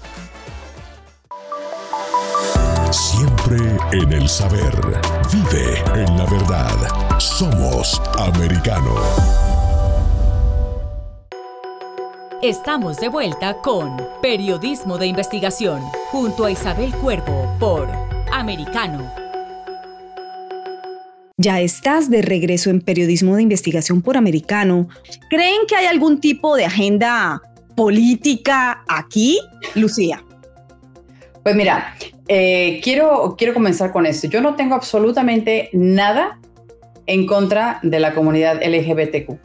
Siempre en el saber. Vive en la verdad. Somos americano. Estamos de vuelta con Periodismo de Investigación junto a Isabel Cuervo por Americano. Ya estás de regreso en Periodismo de Investigación por Americano. ¿Creen que hay algún tipo de agenda política aquí, Lucía? Pues mira, eh, quiero, quiero comenzar con esto. Yo no tengo absolutamente nada en contra de la comunidad LGBTQ.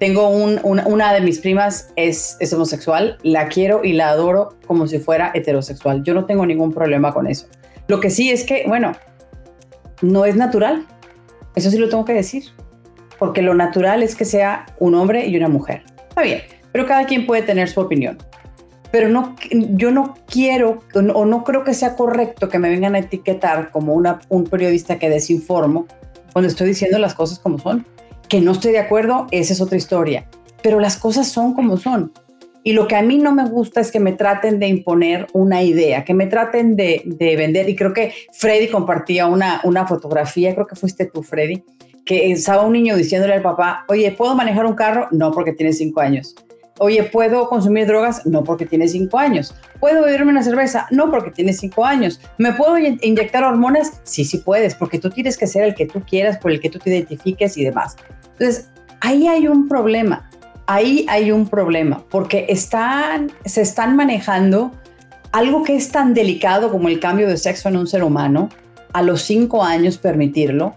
Tengo un, una, de mis primas es homosexual, la quiero y la adoro como si fuera heterosexual. Yo no tengo ningún problema con eso. Lo que sí es que, bueno, no es natural. Eso sí lo tengo que decir. Porque lo natural es que sea un hombre y una mujer. Está bien, pero cada quien puede tener su opinión. Pero no, yo no quiero o no creo que sea correcto que me vengan a etiquetar como una, un periodista que desinformo cuando estoy diciendo las cosas como son. Que no estoy de acuerdo, esa es otra historia. Pero las cosas son como son. Y lo que a mí no me gusta es que me traten de imponer una idea, que me traten de, de vender. Y creo que Freddy compartía una, una fotografía, creo que fuiste tú, Freddy, que estaba un niño diciéndole al papá, oye, ¿puedo manejar un carro? No, porque tiene cinco años. Oye, ¿puedo consumir drogas? No, porque tiene cinco años. ¿Puedo beberme una cerveza? No, porque tiene cinco años. ¿Me puedo inyectar hormonas? Sí, sí puedes, porque tú tienes que ser el que tú quieras, por el que tú te identifiques y demás. Entonces, ahí hay un problema. Ahí hay un problema, porque están, se están manejando algo que es tan delicado como el cambio de sexo en un ser humano, a los cinco años permitirlo,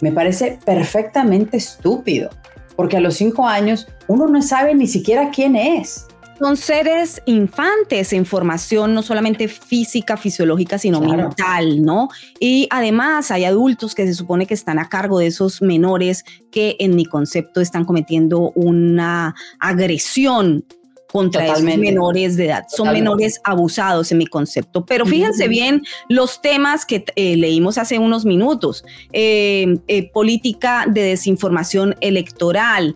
me parece perfectamente estúpido, porque a los cinco años uno no sabe ni siquiera quién es. Son seres infantes en formación no solamente física, fisiológica, sino claro. mental, ¿no? Y además hay adultos que se supone que están a cargo de esos menores que en mi concepto están cometiendo una agresión contra Totalmente. esos menores de edad. Son menores abusados en mi concepto. Pero fíjense uh -huh. bien los temas que eh, leímos hace unos minutos. Eh, eh, política de desinformación electoral,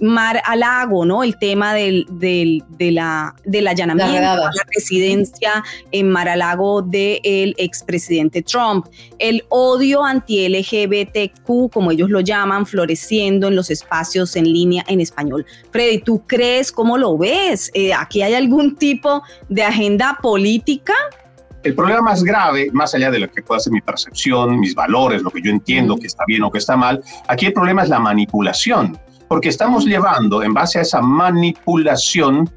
Mar Alago, ¿no? El tema del, del, de la, del allanamiento la residencia en Mar Alago del expresidente Trump. El odio anti-LGBTQ, como ellos lo llaman, floreciendo en los espacios en línea en español. Freddy, ¿tú crees cómo lo ves? Eh, ¿Aquí hay algún tipo de agenda política? El problema más grave, más allá de lo que pueda ser mi percepción, mis valores, lo que yo entiendo que está bien o que está mal, aquí el problema es la manipulación. porque estamos llevando, en base a esa manipulación,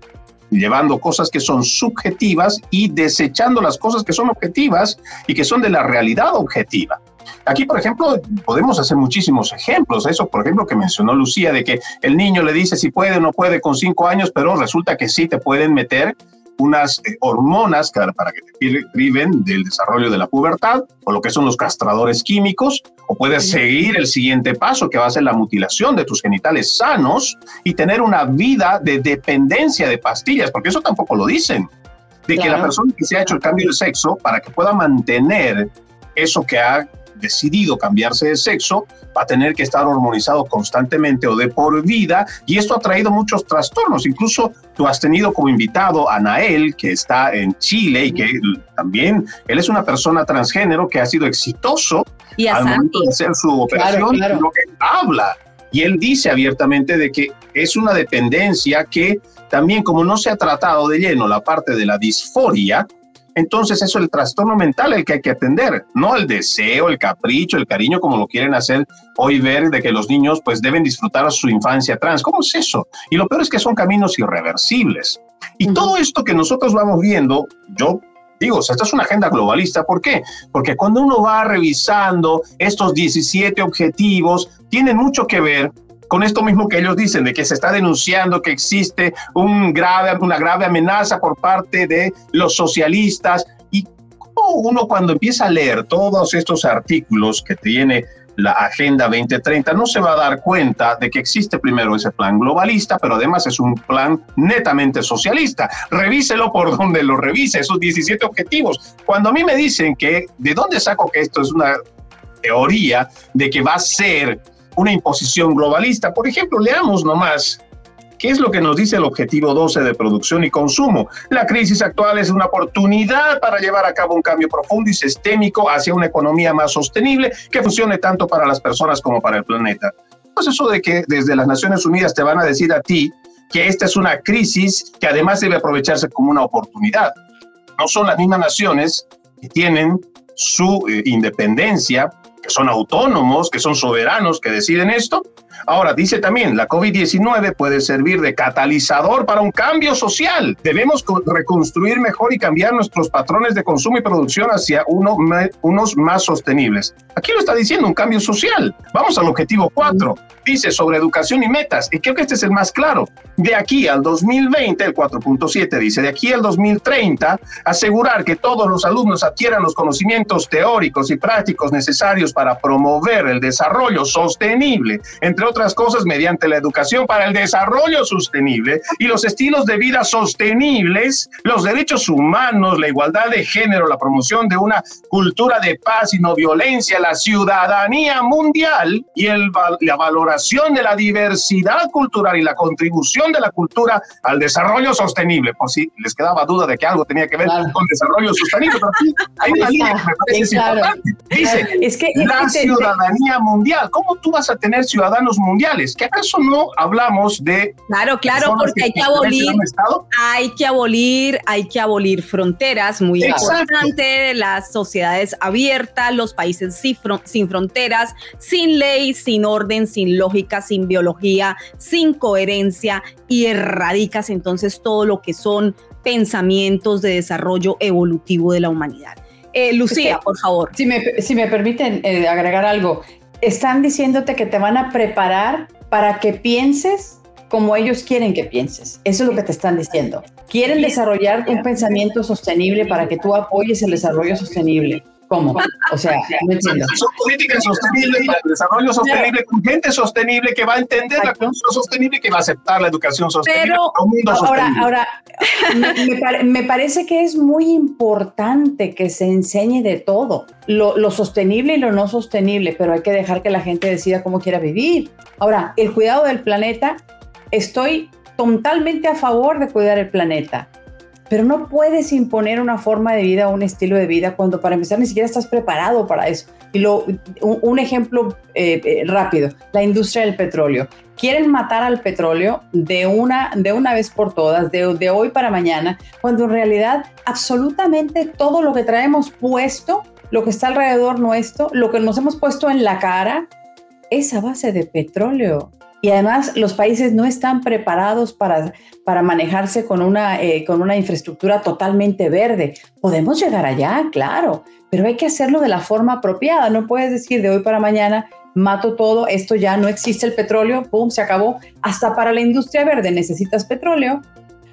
llevando cosas que son subjetivas y desechando las cosas que son objetivas y que son de la realidad objetiva. Aquí, por ejemplo, podemos hacer muchísimos ejemplos. Eso, por ejemplo, que mencionó Lucía, de que el niño le dice si puede o no puede con cinco años, pero resulta que sí te pueden meter unas eh, hormonas para que te priven del desarrollo de la pubertad, o lo que son los castradores químicos, o puedes seguir el siguiente paso, que va a ser la mutilación de tus genitales sanos y tener una vida de dependencia de pastillas, porque eso tampoco lo dicen, de que la persona que se ha hecho el cambio de sexo, para que pueda mantener eso que ha decidido cambiarse de sexo va a tener que estar hormonizado constantemente o de por vida y esto ha traído muchos trastornos. Incluso tú has tenido como invitado a Nael, que está en Chile y que también él es una persona transgénero que ha sido exitoso y al momento de hacer su operación, lo que habla. Y él dice abiertamente de que es una dependencia que también como no se ha tratado de lleno la parte de la disforia, entonces eso es el trastorno mental el que hay que atender, no el deseo, el capricho, el cariño, como lo quieren hacer hoy ver de que los niños pues deben disfrutar su infancia trans. ¿Cómo es eso? Y lo peor es que son caminos irreversibles. Y todo esto que nosotros vamos viendo, yo Digo, esta es una agenda globalista. ¿Por qué? Porque cuando uno va revisando estos 17 objetivos, tienen mucho que ver con esto mismo que ellos dicen, de que se está denunciando que existe un grave, una grave amenaza por parte de los socialistas. Y uno cuando empieza a leer todos estos artículos que tiene la Agenda 2030 no se va a dar cuenta de que existe primero ese plan globalista, pero además es un plan netamente socialista. Revíselo por donde lo revise, esos 17 objetivos. Cuando a mí me dicen que, ¿de dónde saco que esto es una teoría de que va a ser una imposición globalista. Por ejemplo, leamos nomás ¿Qué es lo que nos dice el objetivo 12 de producción y consumo? La crisis actual es una oportunidad para llevar a cabo un cambio profundo y sistémico hacia una economía más sostenible que funcione tanto para las personas como para el planeta. Pues eso de que desde las Naciones Unidas te van a decir a ti que esta es una crisis que además debe aprovecharse como una oportunidad. No son las mismas naciones que tienen su eh, independencia que son autónomos, que son soberanos, que deciden esto. Ahora, dice también, la COVID-19 puede servir de catalizador para un cambio social. Debemos reconstruir mejor y cambiar nuestros patrones de consumo y producción hacia uno, unos más sostenibles. Aquí lo está diciendo un cambio social. Vamos al objetivo 4. Dice sobre educación y metas, y creo que este es el más claro. De aquí al 2020, el 4.7 dice, de aquí al 2030, asegurar que todos los alumnos adquieran los conocimientos teóricos y prácticos necesarios para promover el desarrollo sostenible, entre otras cosas, mediante la educación para el desarrollo sostenible y los estilos de vida sostenibles, los derechos humanos, la igualdad de género, la promoción de una cultura de paz y no violencia, la ciudadanía mundial y el, la valoración de la diversidad cultural y la contribución de la cultura al desarrollo sostenible. Por si les quedaba duda de que algo tenía que ver con desarrollo sostenible, pero aquí hay una línea que me parece importante. Dice, es que, la ciudadanía mundial. ¿Cómo tú vas a tener ciudadanos mundiales? ¿Que acaso no hablamos de... Claro, claro, porque hay que abolir, hay que abolir, hay que abolir fronteras, muy importante, las sociedades abiertas, los países sin fronteras, sin ley, sin orden, sin lógica, sin biología, sin coherencia y erradicas entonces todo lo que son pensamientos de desarrollo evolutivo de la humanidad. Eh, Lucía, por favor. Si me, si me permiten eh, agregar algo, están diciéndote que te van a preparar para que pienses como ellos quieren que pienses. Eso es lo que te están diciendo. Quieren desarrollar un pensamiento sostenible para que tú apoyes el desarrollo sostenible. ¿Cómo? O sea, no entiendo. Son políticas sostenibles para el desarrollo sostenible, con gente sostenible que va a entender la cultura sostenible y que va a aceptar la educación sostenible. Pero ahora, ahora me, me, parece que es muy importante que se enseñe de todo, lo, lo sostenible y lo no sostenible, pero hay que dejar que la gente decida cómo quiera vivir. Ahora, el cuidado del planeta, estoy totalmente a favor de cuidar el planeta pero no puedes imponer una forma de vida, un estilo de vida, cuando para empezar ni siquiera estás preparado para eso. Y lo, un, ejemplo eh, eh, rápido, la industria del petróleo. Quieren matar al petróleo de una, de una vez por todas, de, de hoy para mañana, cuando en realidad absolutamente todo lo que traemos puesto, lo que está alrededor nuestro, lo que nos hemos puesto en la cara, es a base de petróleo. Y además los países no están preparados para, para manejarse con una, eh, con una infraestructura totalmente verde. Podemos llegar allá, claro, pero hay que hacerlo de la forma apropiada. No puedes decir de hoy para mañana, mato todo, esto ya no existe el petróleo, ¡pum!, se acabó. Hasta para la industria verde necesitas petróleo.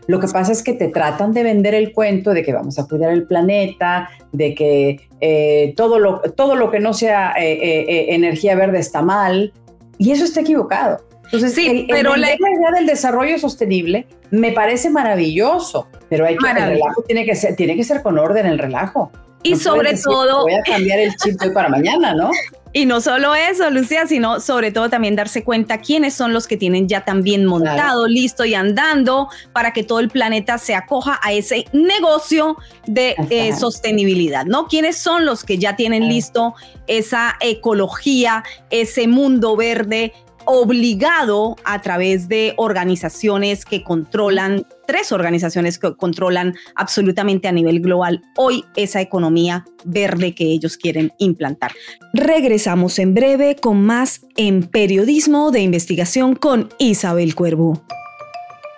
Lo que pasa es que te tratan de vender el cuento de que vamos a cuidar el planeta, de que eh, todo, lo, todo lo que no sea eh, energía verde está mal, y eso está equivocado. Entonces, sí, pero la idea del desarrollo sostenible me parece maravilloso, pero hay que, el relajo tiene que ser, tiene que ser con orden el relajo. Y sobre todo, voy a cambiar el chip de para mañana, ¿no? Y no solo eso, Lucía, sino sobre todo también darse cuenta quiénes son los que tienen ya también montado, listo y andando para que todo el planeta se acoja a ese negocio de eh, sostenibilidad, ¿no? ¿Quiénes son los que ya tienen listo esa ecología, ese mundo verde obligado a través de organizaciones que controlan, tres organizaciones que controlan absolutamente a nivel global hoy esa economía verde que ellos quieren implantar. Regresamos en breve con más en periodismo de investigación con Isabel Cuervo.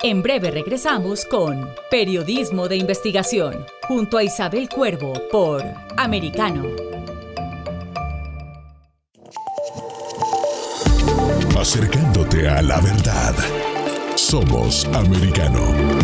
En breve regresamos con Periodismo de Investigación junto a Isabel Cuervo por Americano. Acercándote a la verdad. Somos americano.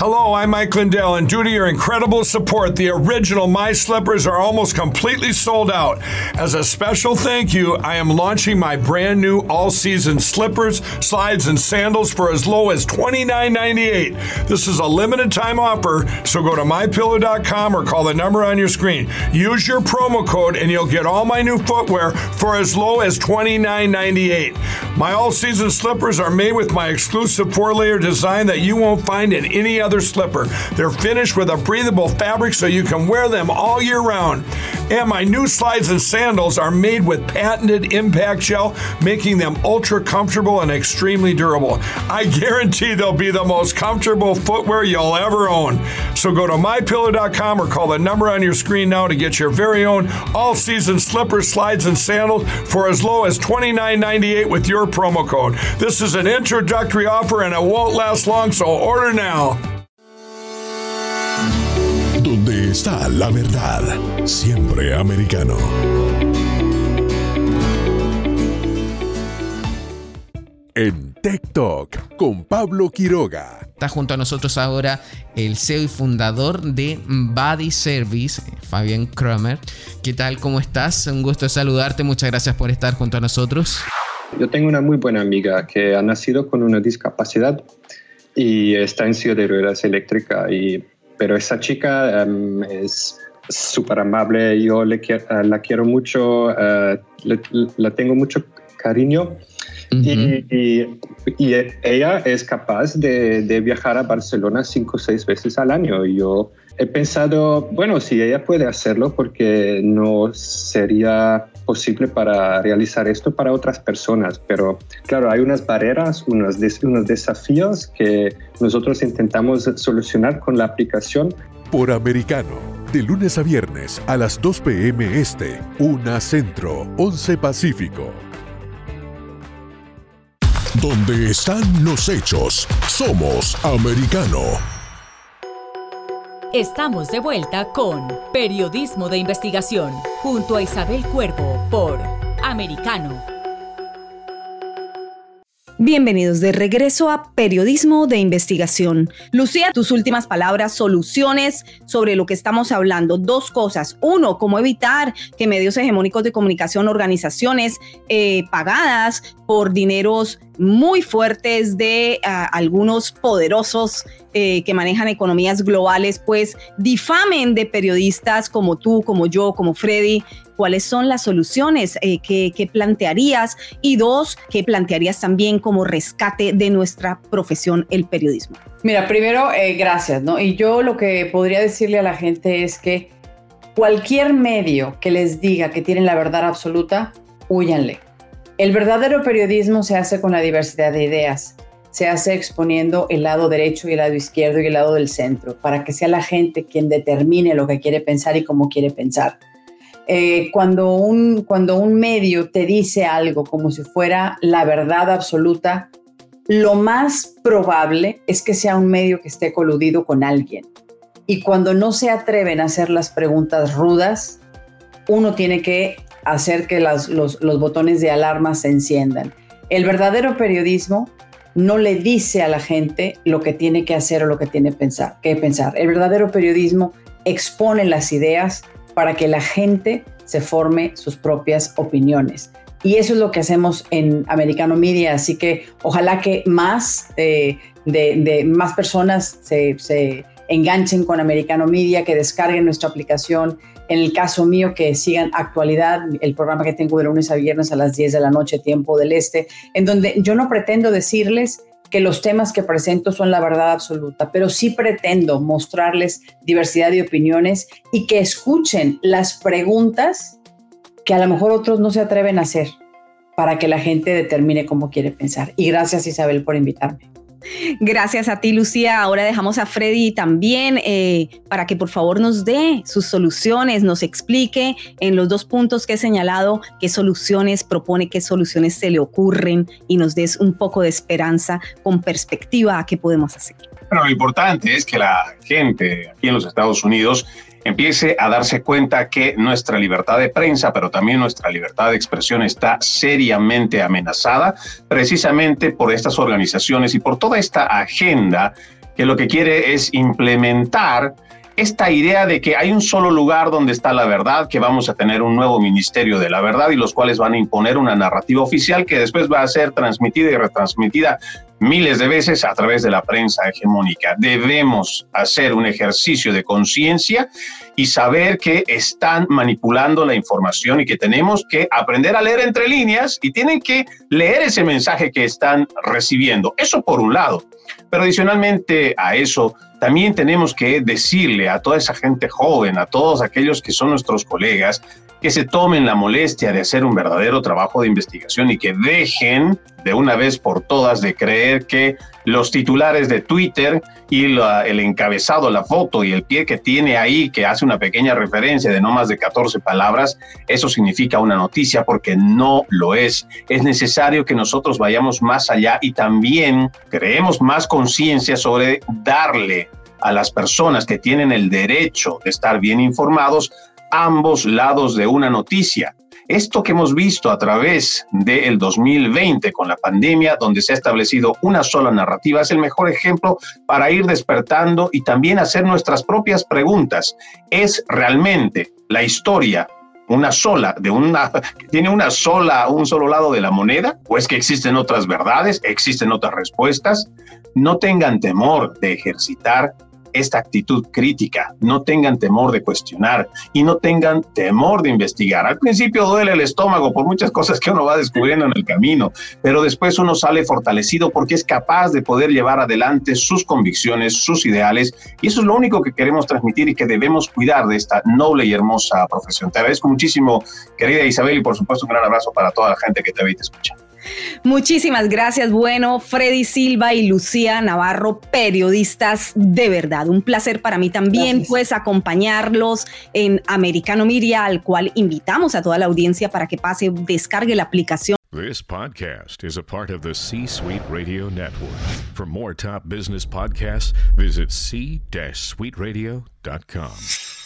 Hello, I'm Mike Lindell, and due to your incredible support, the original My Slippers are almost completely sold out. As a special thank you, I am launching my brand new all season slippers, slides, and sandals for as low as $29.98. This is a limited time offer, so go to mypillow.com or call the number on your screen. Use your promo code, and you'll get all my new footwear for as low as $29.98. My all season slippers are made with my exclusive four layer design that you won't find in any other leather slipper. They're finished with a breathable fabric so you can wear them all year round. And my new slides and sandals are made with patented impact gel, making them ultra comfortable and extremely durable. I guarantee they'll be the most comfortable footwear you'll ever own. So go to mypillow.com or call the number on your screen now to get your very own all season slippers, slides, and sandals for as low as $29.98 with your promo code. This is an introductory offer and it won't last long, so order now. Está la verdad, siempre americano. En Talk con Pablo Quiroga. Está junto a nosotros ahora el CEO y fundador de Body Service, Fabián Kramer. ¿Qué tal? ¿Cómo estás? Un gusto saludarte. Muchas gracias por estar junto a nosotros. Yo tengo una muy buena amiga que ha nacido con una discapacidad y está en silla de ruedas eléctrica y pero esa chica em, es súper amable, yo le eh, la quiero mucho, uh, la tengo mucho cariño. y, y, ella es capaz de, de, viajar a Barcelona cinco o seis veces al año. Yo he pensado, bueno, si ella puede hacerlo, porque no sería posible para realizar esto para otras personas. Pero claro, hay unas barreras, unos, unos desafíos que nosotros intentamos solucionar con la aplicación. Por americano, de lunes a viernes a las 2 p.m. Este, 1 Centro, 11 Pacífico. Donde están los hechos, somos americano. Estamos de vuelta con Periodismo de Investigación junto a Isabel Cuervo por Americano. Bienvenidos de regreso a Periodismo de Investigación. Lucía, tus últimas palabras, soluciones sobre lo que estamos hablando. Dos cosas. Uno, cómo evitar que medios hegemónicos de comunicación, organizaciones eh, pagadas por dineros muy fuertes de ah, algunos poderosos eh, que manejan economías globales, pues difamen de periodistas como tú, como yo, como Freddy. ¿Cuáles son las soluciones eh, que, plantearías? Y dos, ¿qué plantearías también como rescate de nuestra profesión, el periodismo? Mira, primero, eh, gracias, ¿no? Y yo lo que podría decirle a la gente es que cualquier medio que les diga que tienen la verdad absoluta, huyanle el verdadero periodismo se hace con la diversidad de ideas, se hace exponiendo el lado derecho y el lado izquierdo y el lado del centro, para que sea la gente quien determine lo que quiere pensar y cómo quiere pensar. eh, cuando, un, cuando un medio te dice algo como si fuera la verdad absoluta, lo más probable es que sea un medio que esté coludido con alguien. Y cuando no se atreven a hacer las preguntas rudas, uno tiene que hacer que los, los, botones de alarma se enciendan. El verdadero periodismo no le dice a la gente lo que tiene que hacer o lo que tiene pensar, que pensar. El verdadero periodismo expone las ideas para que la gente se forme sus propias opiniones. Y eso es lo que hacemos en Americano Media, así que ojalá que más, eh, de, más personas se, enganchen con Americano Media, que descarguen nuestra aplicación. En el caso mío, que sigan actualidad, el programa que tengo de lunes a viernes a las 10 de la noche, tiempo del este, en donde yo no pretendo decirles que los temas que presento son la verdad absoluta, pero sí pretendo mostrarles diversidad de opiniones y que escuchen las preguntas que a lo mejor otros no se atreven a hacer para que la gente determine cómo quiere pensar. Y gracias Isabel por invitarme. Gracias a ti, Lucía. Ahora dejamos a Freddy también eh, para que por favor nos dé sus soluciones, nos explique en los dos puntos que he señalado qué soluciones propone, qué soluciones se le ocurren y nos des un poco de esperanza con perspectiva a qué podemos hacer. Bueno, lo importante es que la gente aquí en los Estados Unidos empiece a darse cuenta que nuestra libertad de prensa, pero también nuestra libertad de expresión está seriamente amenazada precisamente por estas organizaciones y por toda esta agenda que lo que quiere es implementar esta idea de que hay un solo lugar donde está la verdad, que vamos a tener un nuevo ministerio de la verdad y los cuales van a imponer una narrativa oficial que después va a ser transmitida y retransmitida miles de veces a través de la prensa hegemónica. Debemos hacer un ejercicio de conciencia y saber que están manipulando la información y que tenemos que aprender a leer entre líneas y tienen que leer ese mensaje que están recibiendo. Eso por un lado. Pero adicionalmente a eso, también tenemos que decirle a toda esa gente joven, a todos aquellos que son nuestros colegas, que se tomen la molestia de hacer un verdadero trabajo de investigación y que dejen de una vez por todas de creer que los titulares de Twitter y el encabezado, la foto y el pie que tiene ahí, que hace una pequeña referencia de no más de 14 palabras, eso significa una noticia porque no lo es. Es necesario que nosotros vayamos más allá y también creemos más conciencia sobre darle a las personas que tienen el derecho de estar bien informados ambos lados de una noticia. Esto que hemos visto a través del 2020 con la pandemia, donde se ha establecido una sola narrativa, es el mejor ejemplo para ir despertando y también hacer nuestras propias preguntas. ¿Es realmente la historia una sola, de una, tiene una sola, un solo lado de la moneda, o es que existen otras verdades, existen otras respuestas. No tengan temor de ejercitar esta actitud crítica, no tengan temor de cuestionar y no tengan temor de investigar. Al principio duele el estómago por muchas cosas que uno va descubriendo en el camino, pero después uno sale fortalecido porque es capaz de poder llevar adelante sus convicciones, sus ideales y eso es lo único que queremos transmitir y que debemos cuidar de esta noble y hermosa profesión. Te agradezco muchísimo, querida Isabel, y por supuesto un gran abrazo para toda la gente que te ve y te escucha. Muchísimas gracias. Bueno, Freddy Silva y Lucía Navarro, periodistas de verdad. Un placer para mí también, pues, acompañarlos en Americano Media, al cual invitamos a toda la audiencia para que pase, descargue la aplicación. This podcast is a part of the C-Suite Radio Network. For more top business podcasts, visit c-suiteradio.com.